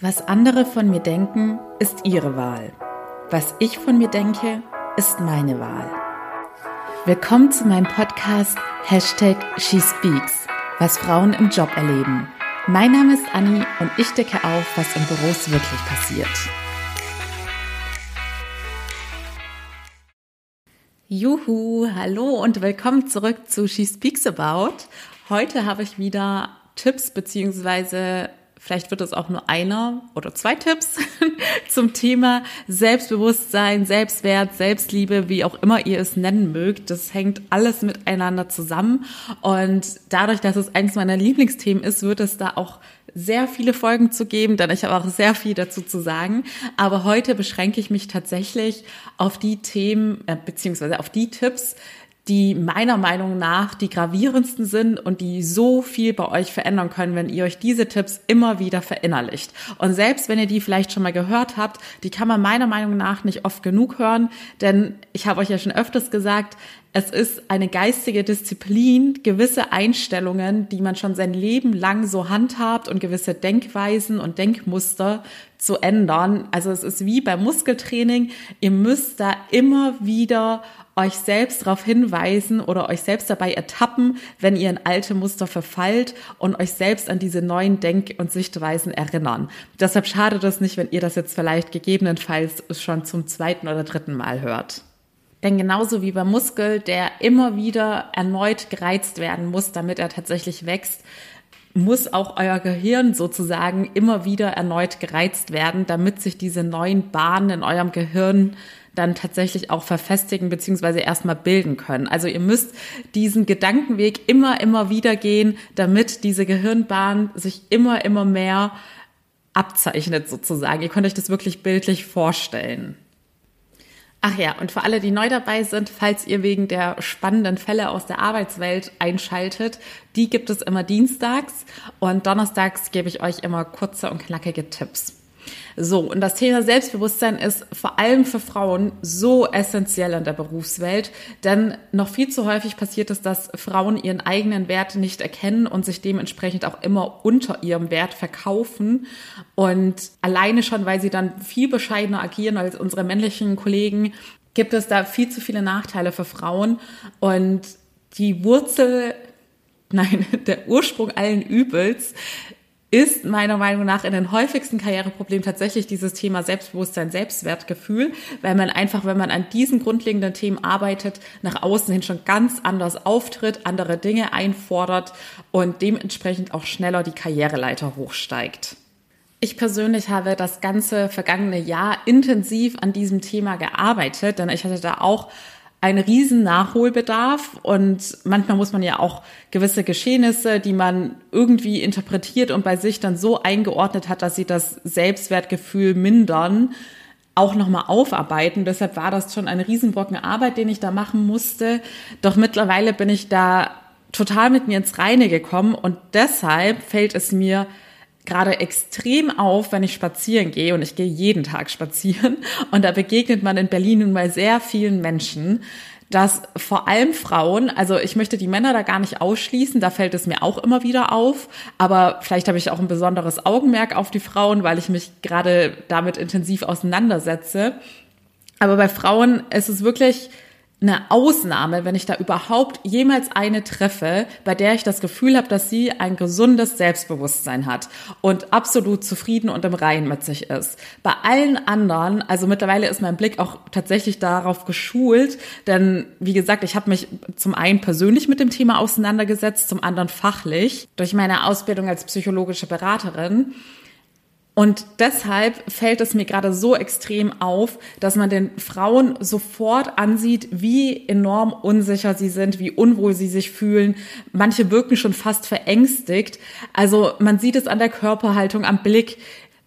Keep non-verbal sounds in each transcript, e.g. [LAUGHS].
Was andere von mir denken, ist ihre Wahl. Was ich von mir denke, ist meine Wahl. Willkommen zu meinem Podcast Hashtag SheSpeaks, was Frauen im Job erleben. Mein Name ist Anni und ich decke auf, was in Büros wirklich passiert. Juhu, hallo und willkommen zurück zu She Speaks About. Heute habe ich wieder Tipps beziehungsweise Vielleicht wird es auch nur einer oder zwei Tipps [LAUGHS] zum Thema Selbstbewusstsein, Selbstwert, Selbstliebe, wie auch immer ihr es nennen mögt. Das hängt alles miteinander zusammen. Und dadurch, dass es eines meiner Lieblingsthemen ist, wird es da auch sehr viele Folgen zu geben, denn ich habe auch sehr viel dazu zu sagen. Aber heute beschränke ich mich tatsächlich auf die Themen, äh, beziehungsweise auf die Tipps, die meiner Meinung nach die gravierendsten sind und die so viel bei euch verändern können, wenn ihr euch diese Tipps immer wieder verinnerlicht. Und selbst wenn ihr die vielleicht schon mal gehört habt, die kann man meiner Meinung nach nicht oft genug hören, denn ich habe euch ja schon öfters gesagt, es ist eine geistige Disziplin, gewisse Einstellungen, die man schon sein Leben lang so handhabt und gewisse Denkweisen und Denkmuster zu ändern. Also es ist wie beim Muskeltraining. Ihr müsst da immer wieder euch selbst darauf hinweisen oder euch selbst dabei ertappen, wenn ihr in alte Muster verfallt und euch selbst an diese neuen Denk- und Sichtweisen erinnern. Deshalb schadet es nicht, wenn ihr das jetzt vielleicht gegebenenfalls schon zum zweiten oder dritten Mal hört. Denn genauso wie beim Muskel, der immer wieder erneut gereizt werden muss, damit er tatsächlich wächst, muss auch euer Gehirn sozusagen immer wieder erneut gereizt werden, damit sich diese neuen Bahnen in eurem Gehirn dann tatsächlich auch verfestigen beziehungsweise erstmal bilden können. Also ihr müsst diesen Gedankenweg immer, immer wieder gehen, damit diese Gehirnbahn sich immer, immer mehr abzeichnet sozusagen. Ihr könnt euch das wirklich bildlich vorstellen. Ach ja, und für alle, die neu dabei sind, falls ihr wegen der spannenden Fälle aus der Arbeitswelt einschaltet, die gibt es immer dienstags und donnerstags gebe ich euch immer kurze und knackige Tipps. So, und das Thema Selbstbewusstsein ist vor allem für Frauen so essentiell in der Berufswelt, denn noch viel zu häufig passiert es, dass Frauen ihren eigenen Wert nicht erkennen und sich dementsprechend auch immer unter ihrem Wert verkaufen. Und alleine schon, weil sie dann viel bescheidener agieren als unsere männlichen Kollegen, gibt es da viel zu viele Nachteile für Frauen. Und die Wurzel [LAUGHS] nein, der Ursprung allen Übels ist meiner Meinung nach in den häufigsten Karriereproblemen tatsächlich dieses Thema Selbstbewusstsein, Selbstwertgefühl, weil man einfach, wenn man an diesen grundlegenden Themen arbeitet, nach außen hin schon ganz anders auftritt, andere Dinge einfordert und dementsprechend auch schneller die Karriereleiter hochsteigt. Ich persönlich habe das ganze vergangene Jahr intensiv an diesem Thema gearbeitet, denn ich hatte da auch ein riesen Nachholbedarf und manchmal muss man ja auch gewisse Geschehnisse, die man irgendwie interpretiert und bei sich dann so eingeordnet hat, dass sie das Selbstwertgefühl mindern, auch nochmal aufarbeiten. Deshalb war das schon ein Riesenbrocken Arbeit, den ich da machen musste. Doch mittlerweile bin ich da total mit mir ins Reine gekommen und deshalb fällt es mir gerade extrem auf, wenn ich spazieren gehe und ich gehe jeden Tag spazieren und da begegnet man in Berlin nun mal sehr vielen Menschen, dass vor allem Frauen, also ich möchte die Männer da gar nicht ausschließen, da fällt es mir auch immer wieder auf, aber vielleicht habe ich auch ein besonderes Augenmerk auf die Frauen, weil ich mich gerade damit intensiv auseinandersetze. Aber bei Frauen ist es wirklich eine Ausnahme, wenn ich da überhaupt jemals eine treffe, bei der ich das Gefühl habe, dass sie ein gesundes Selbstbewusstsein hat und absolut zufrieden und im Reinen mit sich ist. Bei allen anderen, also mittlerweile ist mein Blick auch tatsächlich darauf geschult, denn wie gesagt, ich habe mich zum einen persönlich mit dem Thema auseinandergesetzt, zum anderen fachlich durch meine Ausbildung als psychologische Beraterin. Und deshalb fällt es mir gerade so extrem auf, dass man den Frauen sofort ansieht, wie enorm unsicher sie sind, wie unwohl sie sich fühlen. Manche wirken schon fast verängstigt. Also man sieht es an der Körperhaltung, am Blick.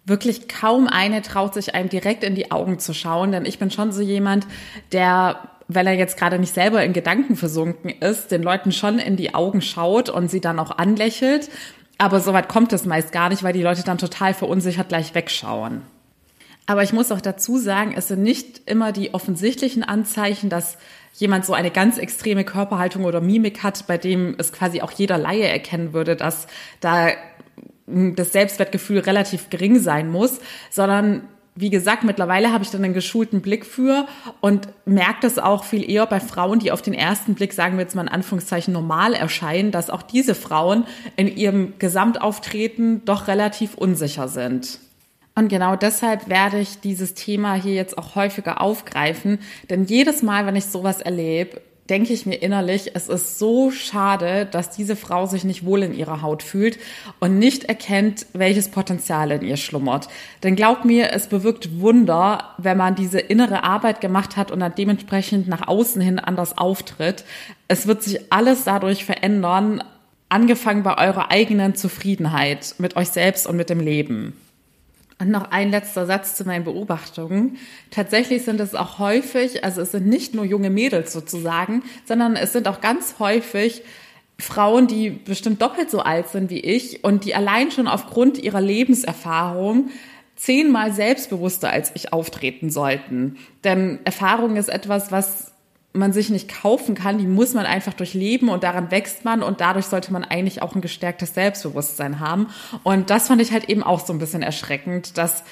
Wirklich kaum eine traut sich einem direkt in die Augen zu schauen, denn ich bin schon so jemand, der weil er jetzt gerade nicht selber in Gedanken versunken ist, den Leuten schon in die Augen schaut und sie dann auch anlächelt aber soweit kommt es meist gar nicht, weil die Leute dann total verunsichert gleich wegschauen. Aber ich muss auch dazu sagen, es sind nicht immer die offensichtlichen Anzeichen, dass jemand so eine ganz extreme Körperhaltung oder Mimik hat, bei dem es quasi auch jeder Laie erkennen würde, dass da das Selbstwertgefühl relativ gering sein muss, sondern wie gesagt, mittlerweile habe ich dann einen geschulten Blick für und merke das auch viel eher bei Frauen, die auf den ersten Blick, sagen wir jetzt mal in Anführungszeichen, normal erscheinen, dass auch diese Frauen in ihrem Gesamtauftreten doch relativ unsicher sind. Und genau deshalb werde ich dieses Thema hier jetzt auch häufiger aufgreifen, denn jedes Mal, wenn ich sowas erlebe, denke ich mir innerlich, es ist so schade, dass diese Frau sich nicht wohl in ihrer Haut fühlt und nicht erkennt, welches Potenzial in ihr schlummert. Denn glaub mir, es bewirkt Wunder, wenn man diese innere Arbeit gemacht hat und dann dementsprechend nach außen hin anders auftritt. Es wird sich alles dadurch verändern, angefangen bei eurer eigenen Zufriedenheit mit euch selbst und mit dem Leben. Und noch ein letzter Satz zu meinen Beobachtungen. Tatsächlich sind es auch häufig, also es sind nicht nur junge Mädels sozusagen, sondern es sind auch ganz häufig Frauen, die bestimmt doppelt so alt sind wie ich und die allein schon aufgrund ihrer Lebenserfahrung zehnmal selbstbewusster als ich auftreten sollten. Denn Erfahrung ist etwas, was man sich nicht kaufen kann, die muss man einfach durchleben und daran wächst man und dadurch sollte man eigentlich auch ein gestärktes Selbstbewusstsein haben. Und das fand ich halt eben auch so ein bisschen erschreckend, dass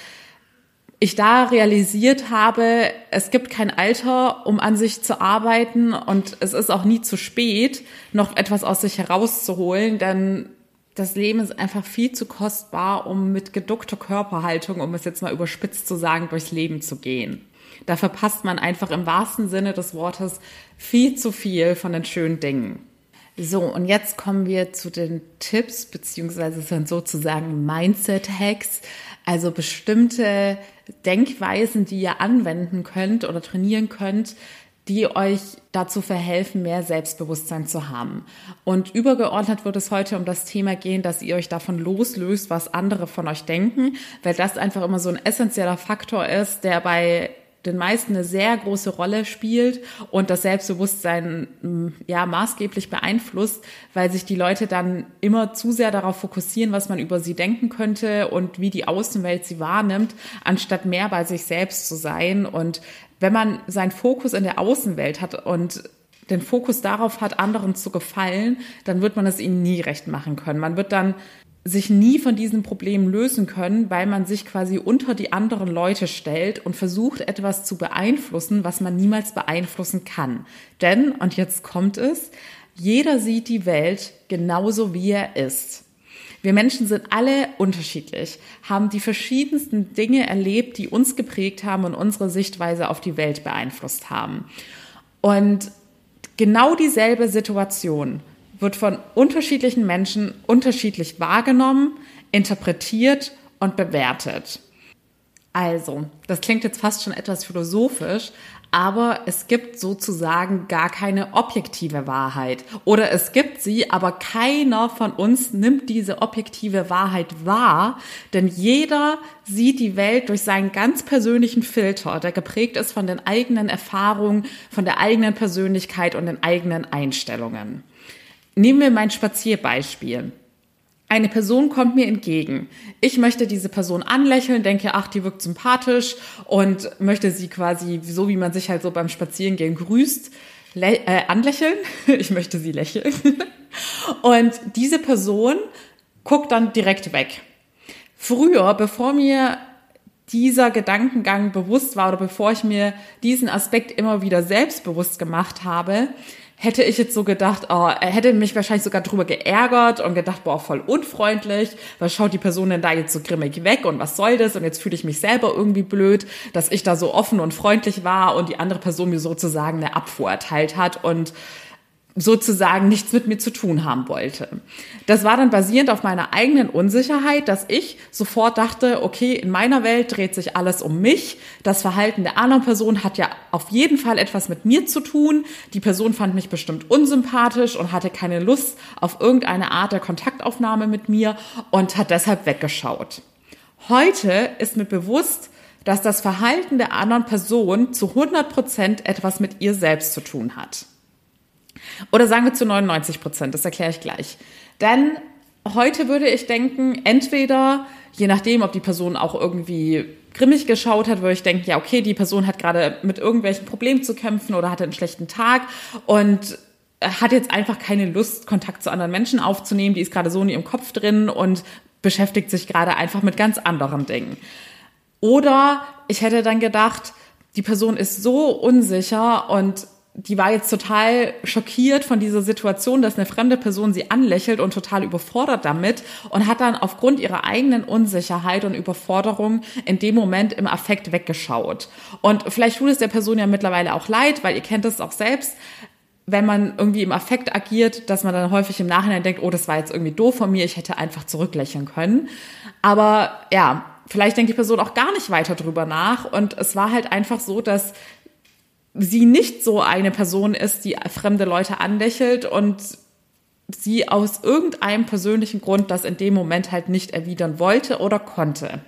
ich da realisiert habe, es gibt kein Alter, um an sich zu arbeiten und es ist auch nie zu spät, noch etwas aus sich herauszuholen, denn das Leben ist einfach viel zu kostbar, um mit geduckter Körperhaltung, um es jetzt mal überspitzt zu sagen, durchs Leben zu gehen. Da verpasst man einfach im wahrsten Sinne des Wortes viel zu viel von den schönen Dingen. So, und jetzt kommen wir zu den Tipps, beziehungsweise sind sozusagen Mindset-Hacks, also bestimmte Denkweisen, die ihr anwenden könnt oder trainieren könnt, die euch dazu verhelfen, mehr Selbstbewusstsein zu haben. Und übergeordnet wird es heute um das Thema gehen, dass ihr euch davon loslöst, was andere von euch denken, weil das einfach immer so ein essentieller Faktor ist, der bei den meisten eine sehr große Rolle spielt und das Selbstbewusstsein mm, ja maßgeblich beeinflusst, weil sich die Leute dann immer zu sehr darauf fokussieren, was man über sie denken könnte und wie die Außenwelt sie wahrnimmt, anstatt mehr bei sich selbst zu sein. Und wenn man seinen Fokus in der Außenwelt hat und den Fokus darauf hat, anderen zu gefallen, dann wird man es ihnen nie recht machen können. Man wird dann sich nie von diesen Problemen lösen können, weil man sich quasi unter die anderen Leute stellt und versucht etwas zu beeinflussen, was man niemals beeinflussen kann. Denn, und jetzt kommt es, jeder sieht die Welt genauso wie er ist. Wir Menschen sind alle unterschiedlich, haben die verschiedensten Dinge erlebt, die uns geprägt haben und unsere Sichtweise auf die Welt beeinflusst haben. Und genau dieselbe Situation wird von unterschiedlichen Menschen unterschiedlich wahrgenommen, interpretiert und bewertet. Also, das klingt jetzt fast schon etwas philosophisch, aber es gibt sozusagen gar keine objektive Wahrheit. Oder es gibt sie, aber keiner von uns nimmt diese objektive Wahrheit wahr, denn jeder sieht die Welt durch seinen ganz persönlichen Filter, der geprägt ist von den eigenen Erfahrungen, von der eigenen Persönlichkeit und den eigenen Einstellungen. Nehmen wir mein Spazierbeispiel. Eine Person kommt mir entgegen. Ich möchte diese Person anlächeln, denke, ach, die wirkt sympathisch und möchte sie quasi, so wie man sich halt so beim Spazierengehen grüßt, äh, anlächeln. [LAUGHS] Ich möchte sie lächeln. [LAUGHS] Und diese Person guckt dann direkt weg. Früher, bevor mir dieser Gedankengang bewusst war oder bevor ich mir diesen Aspekt immer wieder selbstbewusst gemacht habe, hätte ich jetzt so gedacht, oh, er hätte mich wahrscheinlich sogar drüber geärgert und gedacht, boah, voll unfreundlich, was schaut die Person denn da jetzt so grimmig weg und was soll das? Und jetzt fühle ich mich selber irgendwie blöd, dass ich da so offen und freundlich war und die andere Person mir sozusagen eine Abfuhr erteilt hat und sozusagen nichts mit mir zu tun haben wollte. Das war dann basierend auf meiner eigenen Unsicherheit, dass ich sofort dachte, okay, in meiner Welt dreht sich alles um mich. Das Verhalten der anderen Person hat ja auf jeden Fall etwas mit mir zu tun. Die Person fand mich bestimmt unsympathisch und hatte keine Lust auf irgendeine Art der Kontaktaufnahme mit mir und hat deshalb weggeschaut. Heute ist mir bewusst, dass das Verhalten der anderen Person zu 100 Prozent etwas mit ihr selbst zu tun hat. Oder sagen wir zu 99 Prozent, das erkläre ich gleich. Denn heute würde ich denken, entweder, je nachdem, ob die Person auch irgendwie grimmig geschaut hat, würde ich denken, ja, okay, die Person hat gerade mit irgendwelchen Problemen zu kämpfen oder hatte einen schlechten Tag und hat jetzt einfach keine Lust, Kontakt zu anderen Menschen aufzunehmen, die ist gerade so in ihrem Kopf drin und beschäftigt sich gerade einfach mit ganz anderen Dingen. Oder ich hätte dann gedacht, die Person ist so unsicher und die war jetzt total schockiert von dieser Situation, dass eine fremde Person sie anlächelt und total überfordert damit und hat dann aufgrund ihrer eigenen Unsicherheit und Überforderung in dem Moment im Affekt weggeschaut. Und vielleicht tut es der Person ja mittlerweile auch leid, weil ihr kennt es auch selbst, wenn man irgendwie im Affekt agiert, dass man dann häufig im Nachhinein denkt, oh, das war jetzt irgendwie doof von mir, ich hätte einfach zurücklächeln können. Aber ja, vielleicht denkt die Person auch gar nicht weiter drüber nach und es war halt einfach so, dass sie nicht so eine Person ist, die fremde Leute anlächelt und sie aus irgendeinem persönlichen Grund das in dem Moment halt nicht erwidern wollte oder konnte.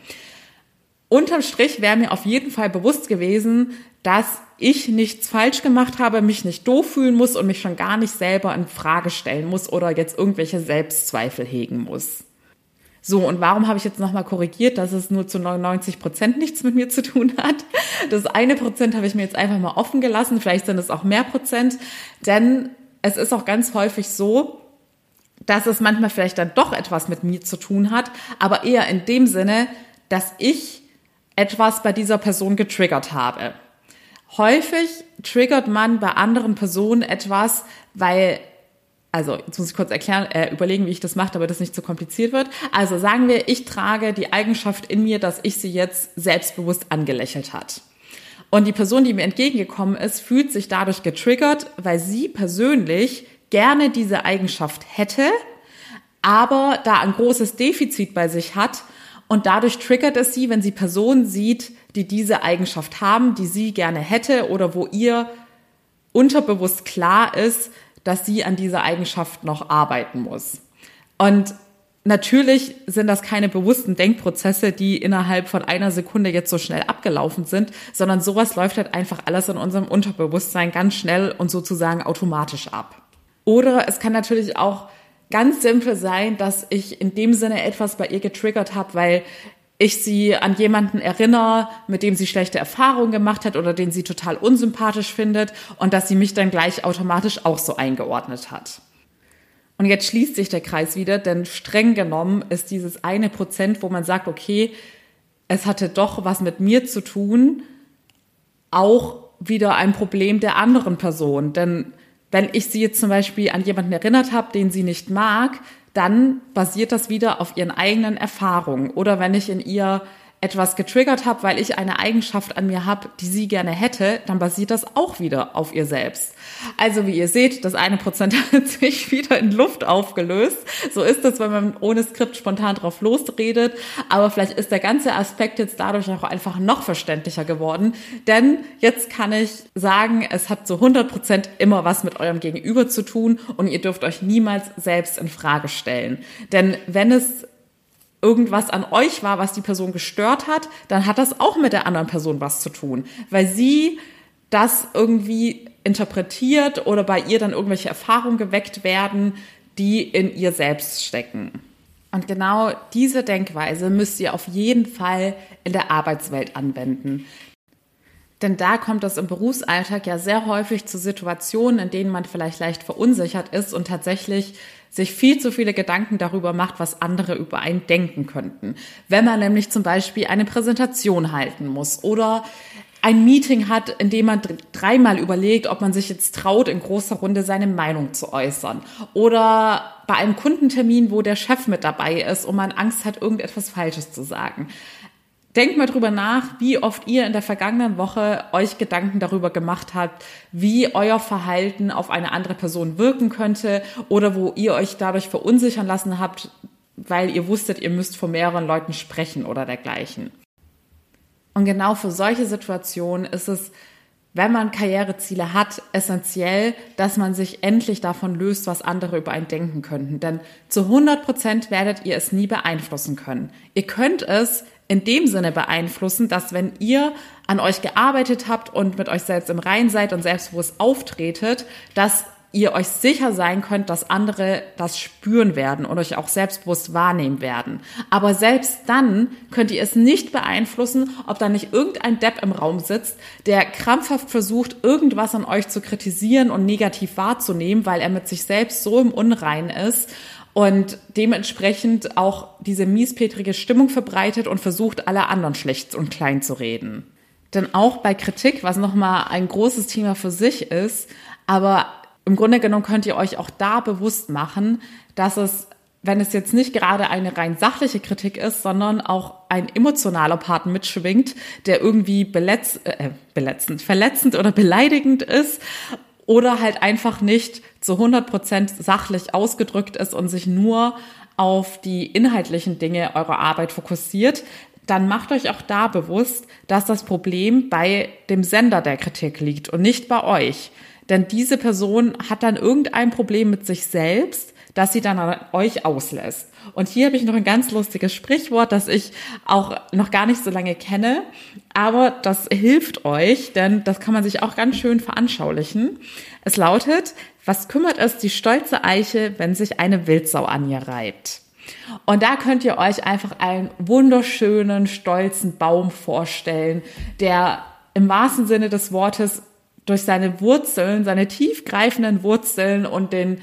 Unterm Strich wäre mir auf jeden Fall bewusst gewesen, dass ich nichts falsch gemacht habe, mich nicht doof fühlen muss und mich schon gar nicht selber in Frage stellen muss oder jetzt irgendwelche Selbstzweifel hegen muss. So, und warum habe ich jetzt nochmal korrigiert, dass es nur zu 99 Prozent nichts mit mir zu tun hat? Das eine Prozent habe ich mir jetzt einfach mal offen gelassen. Vielleicht sind es auch mehr Prozent. Denn es ist auch ganz häufig so, dass es manchmal vielleicht dann doch etwas mit mir zu tun hat, aber eher in dem Sinne, dass ich etwas bei dieser Person getriggert habe. Häufig triggert man bei anderen Personen etwas, weil also jetzt muss ich kurz erklären, äh, überlegen, wie ich das mache, damit das nicht zu kompliziert wird. Also sagen wir, ich trage die Eigenschaft in mir, dass ich sie jetzt selbstbewusst angelächelt hat. Und die Person, die mir entgegengekommen ist, fühlt sich dadurch getriggert, weil sie persönlich gerne diese Eigenschaft hätte, aber da ein großes Defizit bei sich hat und dadurch triggert es sie, wenn sie Personen sieht, die diese Eigenschaft haben, die sie gerne hätte oder wo ihr unterbewusst klar ist, dass sie an dieser Eigenschaft noch arbeiten muss. Und natürlich sind das keine bewussten Denkprozesse, die innerhalb von einer Sekunde jetzt so schnell abgelaufen sind, sondern sowas läuft halt einfach alles in unserem Unterbewusstsein ganz schnell und sozusagen automatisch ab. Oder es kann natürlich auch ganz simpel sein, dass ich in dem Sinne etwas bei ihr getriggert habe, weil ich sie an jemanden erinnere, mit dem sie schlechte Erfahrungen gemacht hat oder den sie total unsympathisch findet und dass sie mich dann gleich automatisch auch so eingeordnet hat. Und jetzt schließt sich der Kreis wieder, denn streng genommen ist dieses eine Prozent, wo man sagt, okay, es hatte doch was mit mir zu tun, auch wieder ein Problem der anderen Person. Denn wenn ich sie jetzt zum Beispiel an jemanden erinnert habe, den sie nicht mag, dann basiert das wieder auf ihren eigenen Erfahrungen. Oder wenn ich in ihr etwas getriggert habe, weil ich eine Eigenschaft an mir habe, die sie gerne hätte, dann basiert das auch wieder auf ihr selbst. Also wie ihr seht, das eine Prozent [LAUGHS] hat sich wieder in Luft aufgelöst. So ist es, wenn man ohne Skript spontan drauf losredet. Aber vielleicht ist der ganze Aspekt jetzt dadurch auch einfach noch verständlicher geworden. Denn jetzt kann ich sagen, es hat zu 100 Prozent immer was mit eurem Gegenüber zu tun und ihr dürft euch niemals selbst in Frage stellen. Denn wenn es irgendwas an euch war, was die Person gestört hat, dann hat das auch mit der anderen Person was zu tun, weil sie das irgendwie interpretiert oder bei ihr dann irgendwelche Erfahrungen geweckt werden, die in ihr selbst stecken. Und genau diese Denkweise müsst ihr auf jeden Fall in der Arbeitswelt anwenden. Denn da kommt es im Berufsalltag ja sehr häufig zu Situationen, in denen man vielleicht leicht verunsichert ist und tatsächlich sich viel zu viele Gedanken darüber macht, was andere über einen denken könnten. Wenn man nämlich zum Beispiel eine Präsentation halten muss oder ein Meeting hat, in dem man dreimal überlegt, ob man sich jetzt traut, in großer Runde seine Meinung zu äußern. Oder bei einem Kundentermin, wo der Chef mit dabei ist und man Angst hat, irgendetwas Falsches zu sagen. Denkt mal drüber nach, wie oft ihr in der vergangenen Woche euch Gedanken darüber gemacht habt, wie euer Verhalten auf eine andere Person wirken könnte oder wo ihr euch dadurch verunsichern lassen habt, weil ihr wusstet, ihr müsst vor mehreren Leuten sprechen oder dergleichen. Und genau für solche Situationen ist es, wenn man Karriereziele hat, essentiell, dass man sich endlich davon löst, was andere über einen denken könnten. Denn zu 100 Prozent werdet ihr es nie beeinflussen können. Ihr könnt es in dem Sinne beeinflussen, dass wenn ihr an euch gearbeitet habt und mit euch selbst im Rein seid und selbstbewusst auftretet, dass ihr euch sicher sein könnt, dass andere das spüren werden und euch auch selbstbewusst wahrnehmen werden. Aber selbst dann könnt ihr es nicht beeinflussen, ob da nicht irgendein Depp im Raum sitzt, der krampfhaft versucht, irgendwas an euch zu kritisieren und negativ wahrzunehmen, weil er mit sich selbst so im Unrein ist und dementsprechend auch diese miespetrige Stimmung verbreitet und versucht, alle anderen schlecht und klein zu reden. Denn auch bei Kritik, was nochmal ein großes Thema für sich ist, aber im Grunde genommen könnt ihr euch auch da bewusst machen, dass es, wenn es jetzt nicht gerade eine rein sachliche Kritik ist, sondern auch ein emotionaler Part mitschwingt, der irgendwie beletz, äh, beletzend, verletzend oder beleidigend ist oder halt einfach nicht zu 100 Prozent sachlich ausgedrückt ist und sich nur auf die inhaltlichen Dinge eurer Arbeit fokussiert, dann macht euch auch da bewusst, dass das Problem bei dem Sender der Kritik liegt und nicht bei euch. Denn diese Person hat dann irgendein Problem mit sich selbst, das sie dann an euch auslässt. Und hier habe ich noch ein ganz lustiges Sprichwort, das ich auch noch gar nicht so lange kenne, aber das hilft euch, denn das kann man sich auch ganz schön veranschaulichen. Es lautet, was kümmert es die stolze Eiche, wenn sich eine Wildsau an ihr reibt? Und da könnt ihr euch einfach einen wunderschönen, stolzen Baum vorstellen, der im wahrsten Sinne des Wortes durch seine Wurzeln, seine tiefgreifenden Wurzeln und den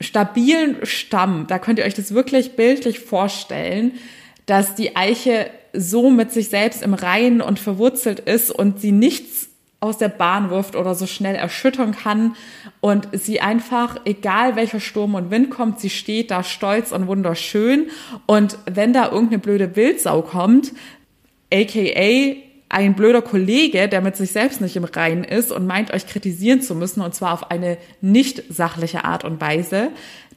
stabilen Stamm, da könnt ihr euch das wirklich bildlich vorstellen, dass die Eiche so mit sich selbst im Reinen und verwurzelt ist und sie nichts aus der Bahn wirft oder so schnell erschüttern kann und sie einfach, egal welcher Sturm und Wind kommt, sie steht da stolz und wunderschön und wenn da irgendeine blöde Wildsau kommt, aka ein blöder Kollege, der mit sich selbst nicht im Reinen ist und meint, euch kritisieren zu müssen, und zwar auf eine nicht sachliche Art und Weise,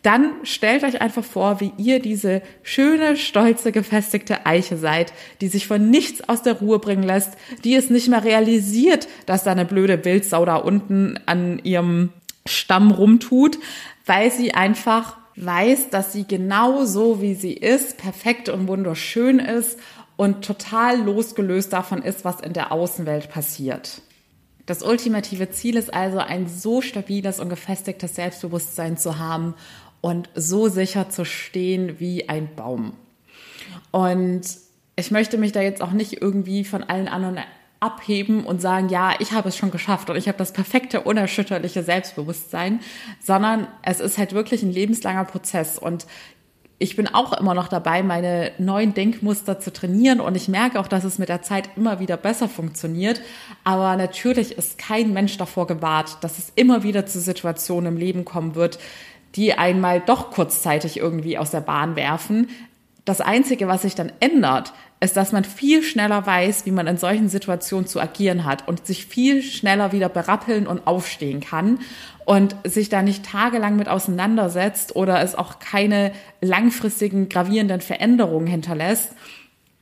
dann stellt euch einfach vor, wie ihr diese schöne, stolze, gefestigte Eiche seid, die sich von nichts aus der Ruhe bringen lässt, die es nicht mehr realisiert, dass da eine blöde Wildsau da unten an ihrem Stamm rumtut, weil sie einfach weiß, dass sie genau so, wie sie ist, perfekt und wunderschön ist und total losgelöst davon ist, was in der Außenwelt passiert. Das ultimative Ziel ist also, ein so stabiles und gefestigtes Selbstbewusstsein zu haben und so sicher zu stehen wie ein Baum. Und ich möchte mich da jetzt auch nicht irgendwie von allen anderen abheben und sagen, ja, ich habe es schon geschafft und ich habe das perfekte, unerschütterliche Selbstbewusstsein, sondern es ist halt wirklich ein lebenslanger Prozess und ich bin auch immer noch dabei, meine neuen Denkmuster zu trainieren und ich merke auch, dass es mit der Zeit immer wieder besser funktioniert. Aber natürlich ist kein Mensch davor gewahrt, dass es immer wieder zu Situationen im Leben kommen wird, die einmal doch kurzzeitig irgendwie aus der Bahn werfen. Das Einzige, was sich dann ändert, ist, dass man viel schneller weiß, wie man in solchen Situationen zu agieren hat und sich viel schneller wieder berappeln und aufstehen kann und sich da nicht tagelang mit auseinandersetzt oder es auch keine langfristigen gravierenden Veränderungen hinterlässt,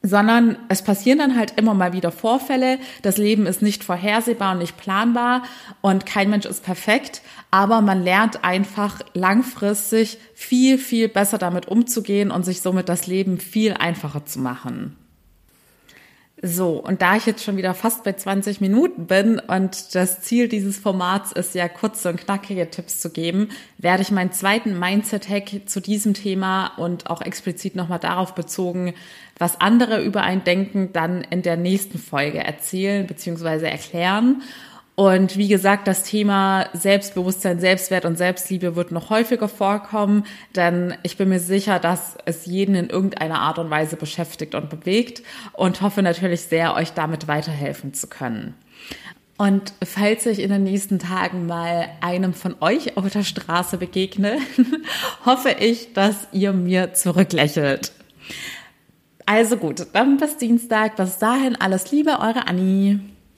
sondern es passieren dann halt immer mal wieder Vorfälle. Das Leben ist nicht vorhersehbar und nicht planbar und kein Mensch ist perfekt, aber man lernt einfach langfristig viel, viel besser damit umzugehen und sich somit das Leben viel einfacher zu machen. So, und da ich jetzt schon wieder fast bei 20 Minuten bin und das Ziel dieses Formats ist ja kurze und knackige Tipps zu geben, werde ich meinen zweiten Mindset-Hack zu diesem Thema und auch explizit nochmal darauf bezogen, was andere über ein Denken dann in der nächsten Folge erzählen bzw. erklären. Und wie gesagt, das Thema Selbstbewusstsein, Selbstwert und Selbstliebe wird noch häufiger vorkommen, denn ich bin mir sicher, dass es jeden in irgendeiner Art und Weise beschäftigt und bewegt und hoffe natürlich sehr, euch damit weiterhelfen zu können. Und falls ich in den nächsten Tagen mal einem von euch auf der Straße begegne, [LAUGHS] hoffe ich, dass ihr mir zurücklächelt. Also gut, dann bis Dienstag. Bis dahin alles Liebe, eure Annie.